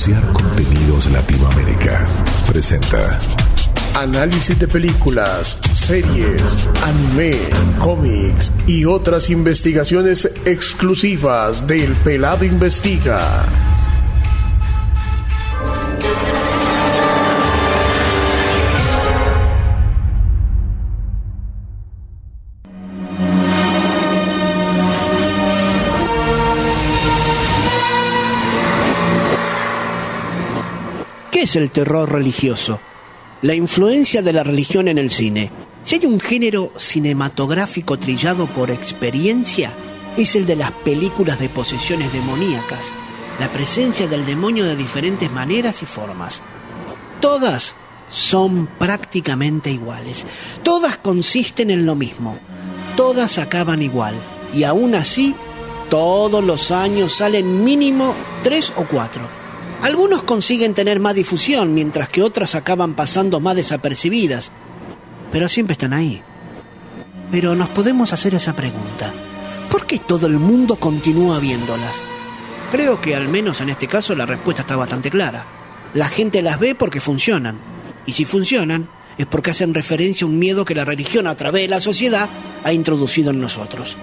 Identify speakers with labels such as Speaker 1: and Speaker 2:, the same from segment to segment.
Speaker 1: Asociar Contenidos Latinoamérica presenta
Speaker 2: Análisis de películas, series, anime, cómics y otras investigaciones exclusivas del Pelado Investiga.
Speaker 3: ¿Qué es el terror religioso? La influencia de la religión en el cine. Si hay un género cinematográfico trillado por experiencia, es el de las películas de posesiones demoníacas, la presencia del demonio de diferentes maneras y formas. Todas son prácticamente iguales, todas consisten en lo mismo, todas acaban igual, y aún así, todos los años salen mínimo tres o cuatro. Algunos consiguen tener más difusión, mientras que otras acaban pasando más desapercibidas. Pero siempre están ahí. Pero nos podemos hacer esa pregunta. ¿Por qué todo el mundo continúa viéndolas? Creo que al menos en este caso la respuesta está bastante clara. La gente las ve porque funcionan. Y si funcionan, es porque hacen referencia a un miedo que la religión a través de la sociedad ha introducido en nosotros.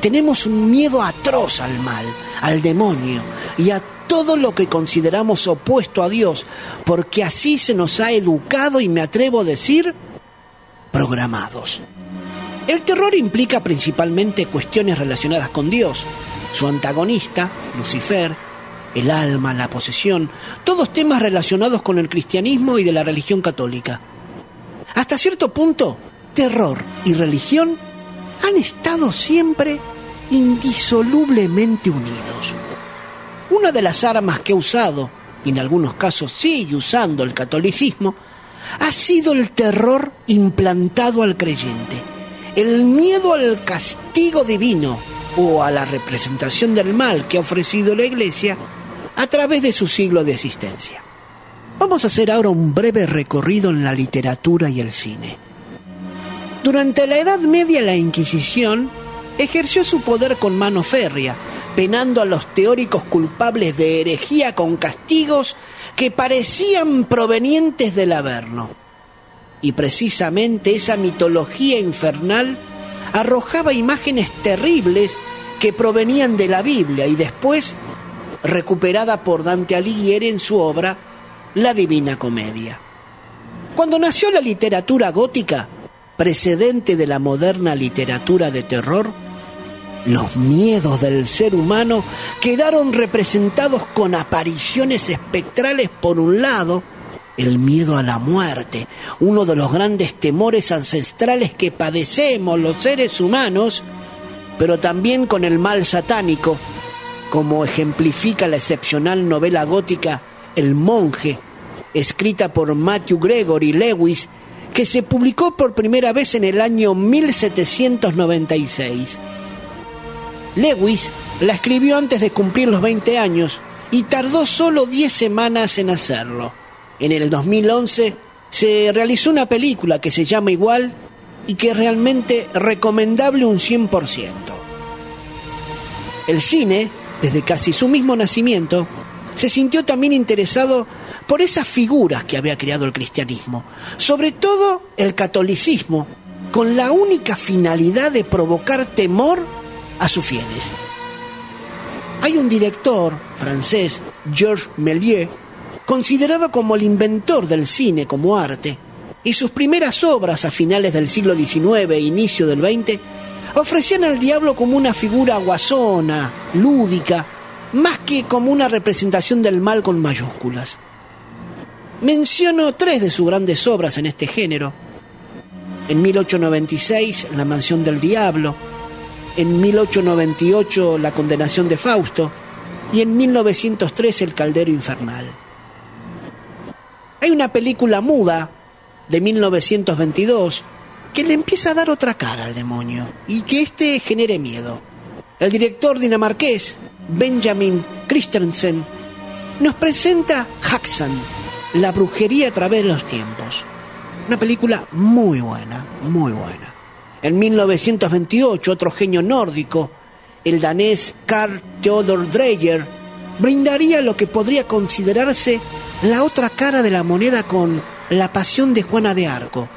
Speaker 3: Tenemos un miedo atroz al mal, al demonio y a todo lo que consideramos opuesto a Dios, porque así se nos ha educado y me atrevo a decir, programados. El terror implica principalmente cuestiones relacionadas con Dios, su antagonista, Lucifer, el alma, la posesión, todos temas relacionados con el cristianismo y de la religión católica. Hasta cierto punto, terror y religión han estado siempre indisolublemente unidos. Una de las armas que ha usado, y en algunos casos sigue usando el catolicismo, ha sido el terror implantado al creyente, el miedo al castigo divino o a la representación del mal que ha ofrecido la Iglesia a través de su siglo de existencia. Vamos a hacer ahora un breve recorrido en la literatura y el cine. Durante la Edad Media la Inquisición ejerció su poder con mano férrea, penando a los teóricos culpables de herejía con castigos que parecían provenientes del Averno. Y precisamente esa mitología infernal arrojaba imágenes terribles que provenían de la Biblia y después recuperada por Dante Alighieri en su obra La Divina Comedia. Cuando nació la literatura gótica, precedente de la moderna literatura de terror, los miedos del ser humano quedaron representados con apariciones espectrales por un lado, el miedo a la muerte, uno de los grandes temores ancestrales que padecemos los seres humanos, pero también con el mal satánico, como ejemplifica la excepcional novela gótica El monje, escrita por Matthew Gregory Lewis, que se publicó por primera vez en el año 1796. Lewis la escribió antes de cumplir los 20 años y tardó solo 10 semanas en hacerlo. En el 2011 se realizó una película que se llama igual y que es realmente recomendable un 100%. El cine, desde casi su mismo nacimiento, se sintió también interesado por esas figuras que había creado el cristianismo, sobre todo el catolicismo, con la única finalidad de provocar temor a sus fieles. Hay un director francés, Georges Méliès, considerado como el inventor del cine como arte, y sus primeras obras a finales del siglo XIX e inicio del XX ofrecían al diablo como una figura guasona, lúdica, más que como una representación del mal con mayúsculas. Menciono tres de sus grandes obras en este género. En 1896, La Mansión del Diablo, en 1898 La condenación de Fausto y en 1903 El Caldero Infernal. Hay una película muda de 1922 que le empieza a dar otra cara al demonio y que éste genere miedo. El director dinamarqués, Benjamin Christensen, nos presenta Haxan, la brujería a través de los tiempos. Una película muy buena, muy buena. En 1928, otro genio nórdico, el danés Carl Theodor Dreyer, brindaría lo que podría considerarse la otra cara de la moneda con La Pasión de Juana de Arco,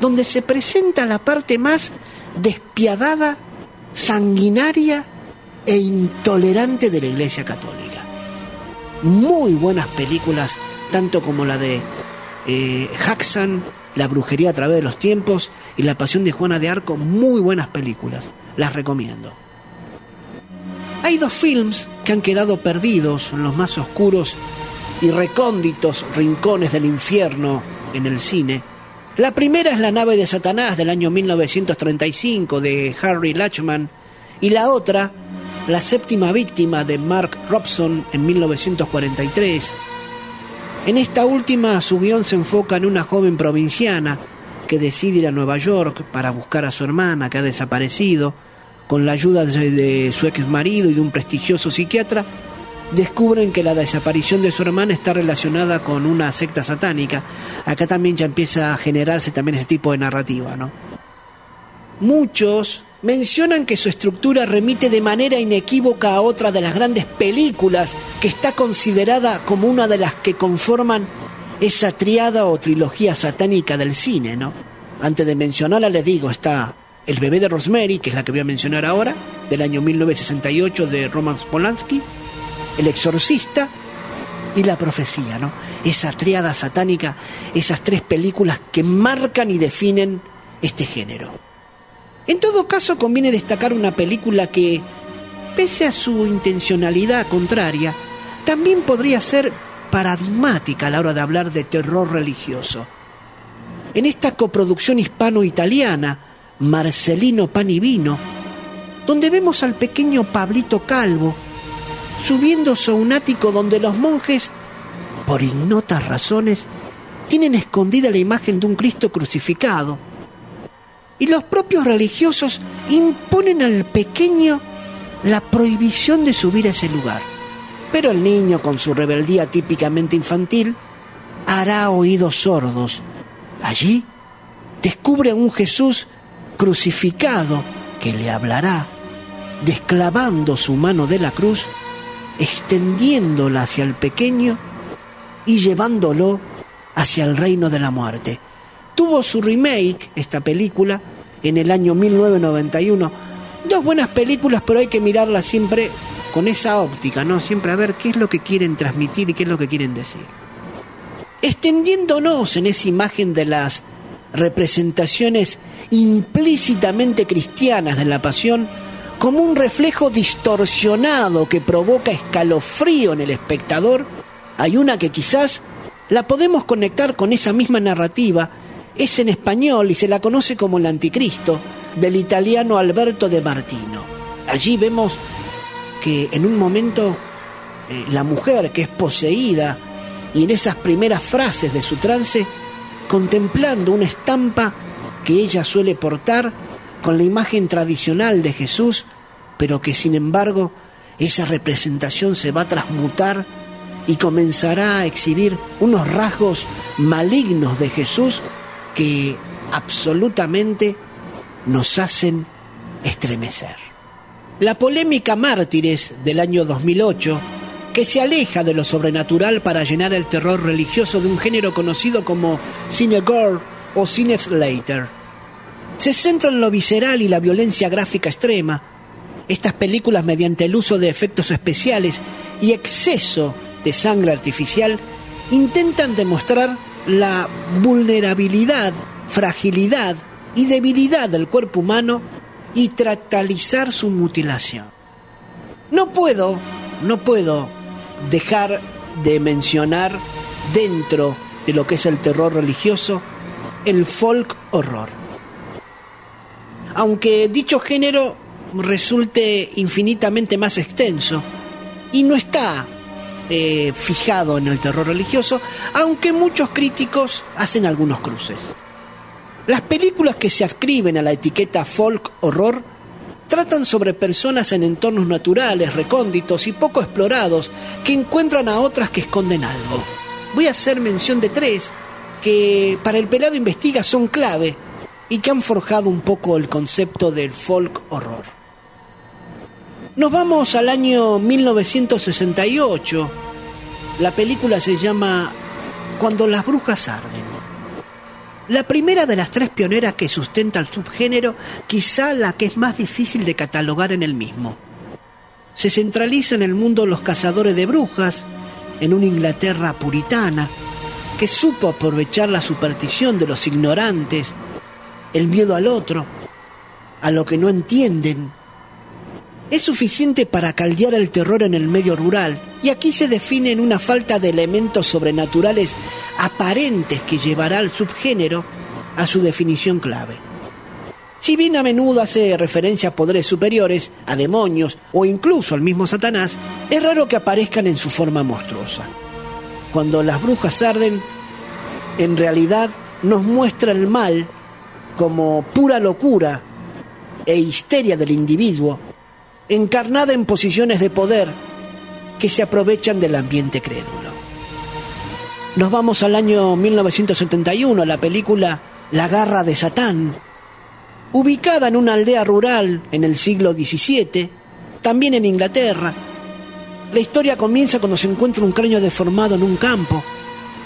Speaker 3: donde se presenta la parte más despiadada, sanguinaria e intolerante de la Iglesia Católica. Muy buenas películas, tanto como la de eh, Haxan, La brujería a través de los tiempos y La Pasión de Juana de Arco, muy buenas películas, las recomiendo. Hay dos films que han quedado perdidos en los más oscuros y recónditos rincones del infierno en el cine. La primera es La nave de Satanás del año 1935 de Harry Lachman y la otra, La séptima víctima de Mark Robson en 1943. En esta última su guion se enfoca en una joven provinciana que decide ir a Nueva York para buscar a su hermana que ha desaparecido con la ayuda de, su ex marido y de un prestigioso psiquiatra, descubren que la desaparición de su hermana está relacionada con una secta satánica. Acá también ya empieza a generarse también ese tipo de narrativa, ¿no? Muchos mencionan que su estructura remite de manera inequívoca a otra de las grandes películas que está considerada como una de las que conforman esa triada o trilogía satánica del cine, ¿no? Antes de mencionarla les digo, está el bebé de Rosemary, que es la que voy a mencionar ahora, del año 1968 de Roman Polanski, El exorcista y La profecía, ¿no? Esa triada satánica, esas tres películas que marcan y definen este género. En todo caso, conviene destacar una película que, pese a su intencionalidad contraria, también podría ser paradigmática a la hora de hablar de terror religioso. En esta coproducción hispano-italiana, Marcelino Pan y Vino, donde vemos al pequeño Pablito Calvo subiéndose a un ático donde los monjes, por ignotas razones, tienen escondida la imagen de un Cristo crucificado. Y los propios religiosos imponen al pequeño la prohibición de subir a ese lugar. Pero el niño, con su rebeldía típicamente infantil, hará oídos sordos. Allí descubre a un Jesús crucificado que le hablará, desclavando su mano de la cruz, extendiéndola hacia el pequeño y llevándolo hacia el reino de la muerte. Tuvo su remake, esta película, en el año 1991. Dos buenas películas, pero hay que mirarlas siempre con esa óptica, ¿no? Siempre a ver qué es lo que quieren transmitir y qué es lo que quieren decir. Extendiéndonos en esa imagen de las representaciones implícitamente cristianas de la pasión como un reflejo distorsionado que provoca escalofrío en el espectador, hay una que quizás la podemos conectar con esa misma narrativa, es en español y se la conoce como el anticristo, del italiano Alberto de Martino. Allí vemos que en un momento eh, la mujer que es poseída y en esas primeras frases de su trance, contemplando una estampa que ella suele portar con la imagen tradicional de Jesús, pero que sin embargo esa representación se va a transmutar y comenzará a exhibir unos rasgos malignos de Jesús que absolutamente nos hacen estremecer. La polémica Mártires del año 2008, que se aleja de lo sobrenatural para llenar el terror religioso de un género conocido como cine gore o cine slater, se centra en lo visceral y la violencia gráfica extrema. Estas películas, mediante el uso de efectos especiales y exceso de sangre artificial, intentan demostrar la vulnerabilidad, fragilidad y debilidad del cuerpo humano y tratalizar su mutilación. No puedo, no puedo dejar de mencionar dentro de lo que es el terror religioso el folk horror aunque dicho género resulte infinitamente más extenso y no está eh, fijado en el terror religioso, aunque muchos críticos hacen algunos cruces. Las películas que se adscriben a la etiqueta folk horror tratan sobre personas en entornos naturales, recónditos y poco explorados que encuentran a otras que esconden algo. Voy a hacer mención de tres que para el pelado investiga son clave y que han forjado un poco el concepto del folk horror. Nos vamos al año 1968. La película se llama Cuando las brujas arden. La primera de las tres pioneras que sustenta el subgénero, quizá la que es más difícil de catalogar en el mismo. Se centraliza en el mundo los cazadores de brujas, en una Inglaterra puritana, que supo aprovechar la superstición de los ignorantes, el miedo al otro, a lo que no entienden. Es suficiente para caldear el terror en el medio rural, y aquí se define en una falta de elementos sobrenaturales aparentes que llevará al subgénero a su definición clave. Si bien a menudo hace referencia a poderes superiores, a demonios o incluso al mismo Satanás, es raro que aparezcan en su forma monstruosa. Cuando las brujas arden, en realidad nos muestra el mal como pura locura e histeria del individuo, encarnada en posiciones de poder que se aprovechan del ambiente crédulo. Nos vamos al año 1971, la película La Garra de Satán, ubicada en una aldea rural en el siglo XVII, también en Inglaterra. La historia comienza cuando se encuentra un cráneo deformado en un campo,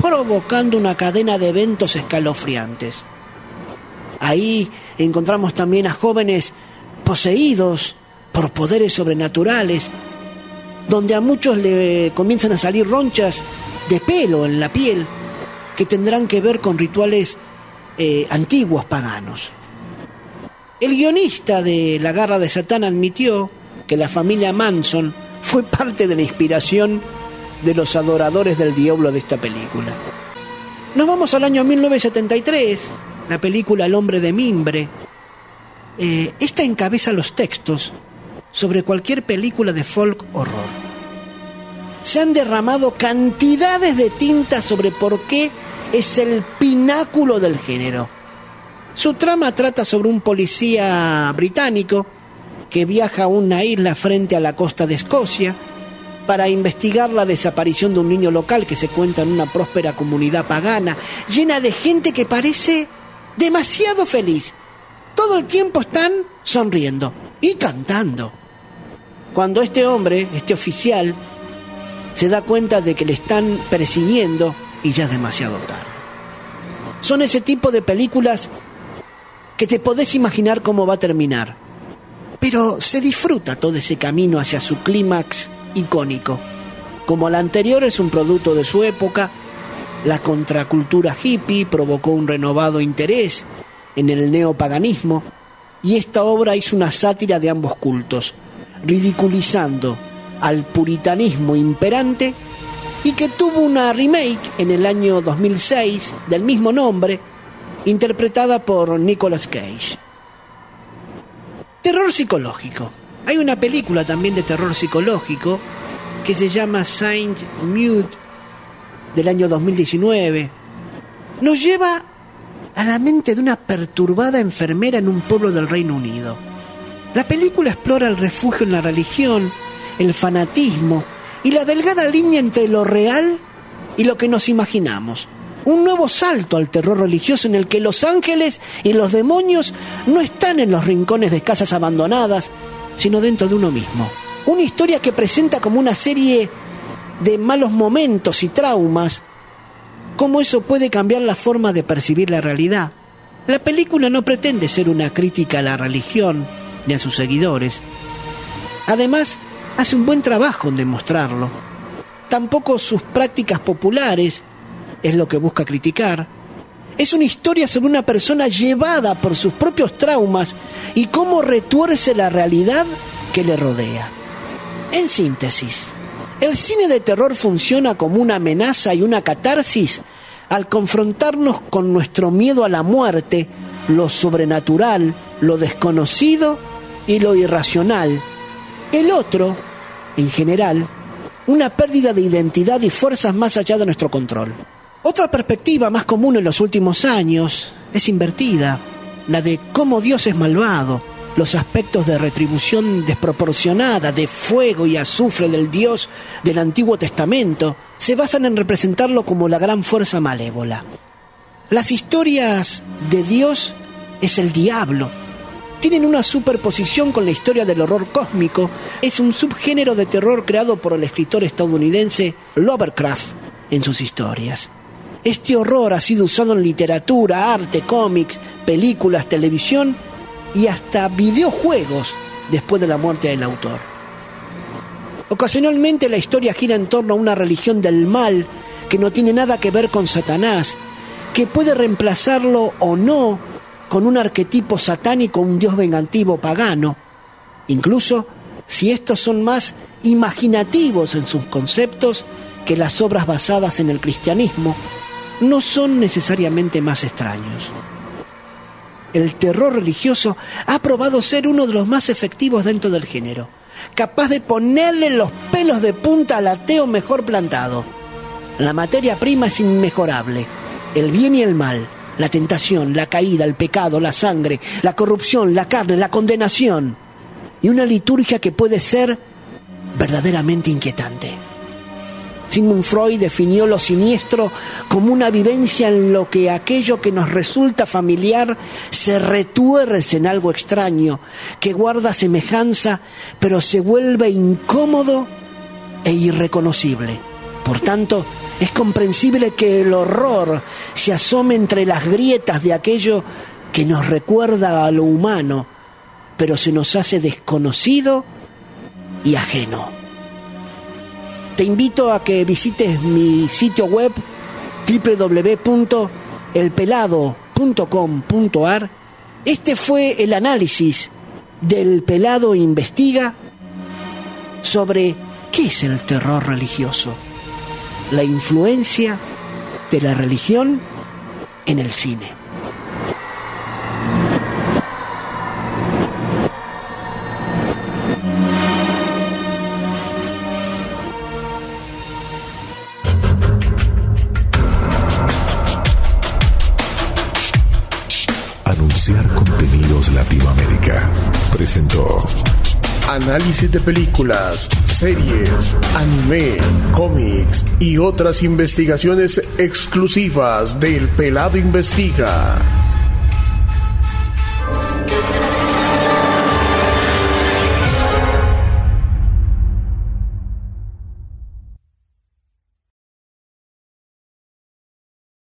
Speaker 3: provocando una cadena de eventos escalofriantes. Ahí encontramos también a jóvenes poseídos por poderes sobrenaturales, donde a muchos le comienzan a salir ronchas de pelo en la piel que tendrán que ver con rituales eh, antiguos paganos. El guionista de La Garra de Satán admitió que la familia Manson fue parte de la inspiración de los adoradores del diablo de esta película. Nos vamos al año 1973, la película El hombre de mimbre. Eh, esta encabeza los textos sobre cualquier película de folk horror se han derramado cantidades de tinta sobre por qué es el pináculo del género. Su trama trata sobre un policía británico que viaja a una isla frente a la costa de Escocia para investigar la desaparición de un niño local que se cuenta en una próspera comunidad pagana, llena de gente que parece demasiado feliz. Todo el tiempo están sonriendo y cantando. Cuando este hombre, este oficial, se da cuenta de que le están persiguiendo y ya es demasiado tarde. Son ese tipo de películas que te podés imaginar cómo va a terminar, pero se disfruta todo ese camino hacia su clímax icónico. Como la anterior es un producto de su época, la contracultura hippie provocó un renovado interés en el neopaganismo y esta obra hizo una sátira de ambos cultos, ridiculizando al puritanismo imperante y que tuvo una remake en el año 2006 del mismo nombre, interpretada por Nicolas Cage. Terror psicológico. Hay una película también de terror psicológico que se llama Saint Mute del año 2019. Nos lleva a la mente de una perturbada enfermera en un pueblo del Reino Unido. La película explora el refugio en la religión el fanatismo y la delgada línea entre lo real y lo que nos imaginamos. Un nuevo salto al terror religioso en el que los ángeles y los demonios no están en los rincones de casas abandonadas, sino dentro de uno mismo. Una historia que presenta como una serie de malos momentos y traumas, cómo eso puede cambiar la forma de percibir la realidad. La película no pretende ser una crítica a la religión ni a sus seguidores. Además, hace un buen trabajo en demostrarlo. Tampoco sus prácticas populares es lo que busca criticar. Es una historia sobre una persona llevada por sus propios traumas y cómo retuerce la realidad que le rodea. En síntesis, el cine de terror funciona como una amenaza y una catarsis al confrontarnos con nuestro miedo a la muerte, lo sobrenatural, lo desconocido y lo irracional el otro, en general, una pérdida de identidad y fuerzas más allá de nuestro control. Otra perspectiva más común en los últimos años es invertida, la de cómo Dios es malvado, los aspectos de retribución desproporcionada, de fuego y azufre del Dios del Antiguo Testamento, se basan en representarlo como la gran fuerza malévola. Las historias de Dios es el diablo, tienen una superposición con la historia del horror cósmico. Es un subgénero de terror creado por el escritor estadounidense Lovecraft en sus historias. Este horror ha sido usado en literatura, arte, cómics, películas, televisión y hasta videojuegos después de la muerte del autor. Ocasionalmente la historia gira en torno a una religión del mal que no tiene nada que ver con Satanás, que puede reemplazarlo o no con un arquetipo satánico, un dios vengativo pagano, incluso si estos son más imaginativos en sus conceptos que las obras basadas en el cristianismo, no son necesariamente más extraños. El terror religioso ha probado ser uno de los más efectivos dentro del género, capaz de ponerle los pelos de punta al ateo mejor plantado. La materia prima es inmejorable, el bien y el mal, la tentación, la caída, el pecado, la sangre, la corrupción, la carne, la condenación, y una liturgia que puede ser verdaderamente inquietante. Sigmund Freud definió lo siniestro como una vivencia en lo que aquello que nos resulta familiar se retuerce en algo extraño, que guarda semejanza, pero se vuelve incómodo e irreconocible. Por tanto, es comprensible que el horror se asome entre las grietas de aquello que nos recuerda a lo humano, pero se nos hace desconocido y ajeno te invito a que visites mi sitio web www.elpelado.com.ar. Este fue el análisis del Pelado Investiga sobre qué es el terror religioso, la influencia de la religión en el cine.
Speaker 1: Latinoamérica presentó
Speaker 2: Análisis de películas, series, anime, cómics y otras investigaciones exclusivas del Pelado Investiga.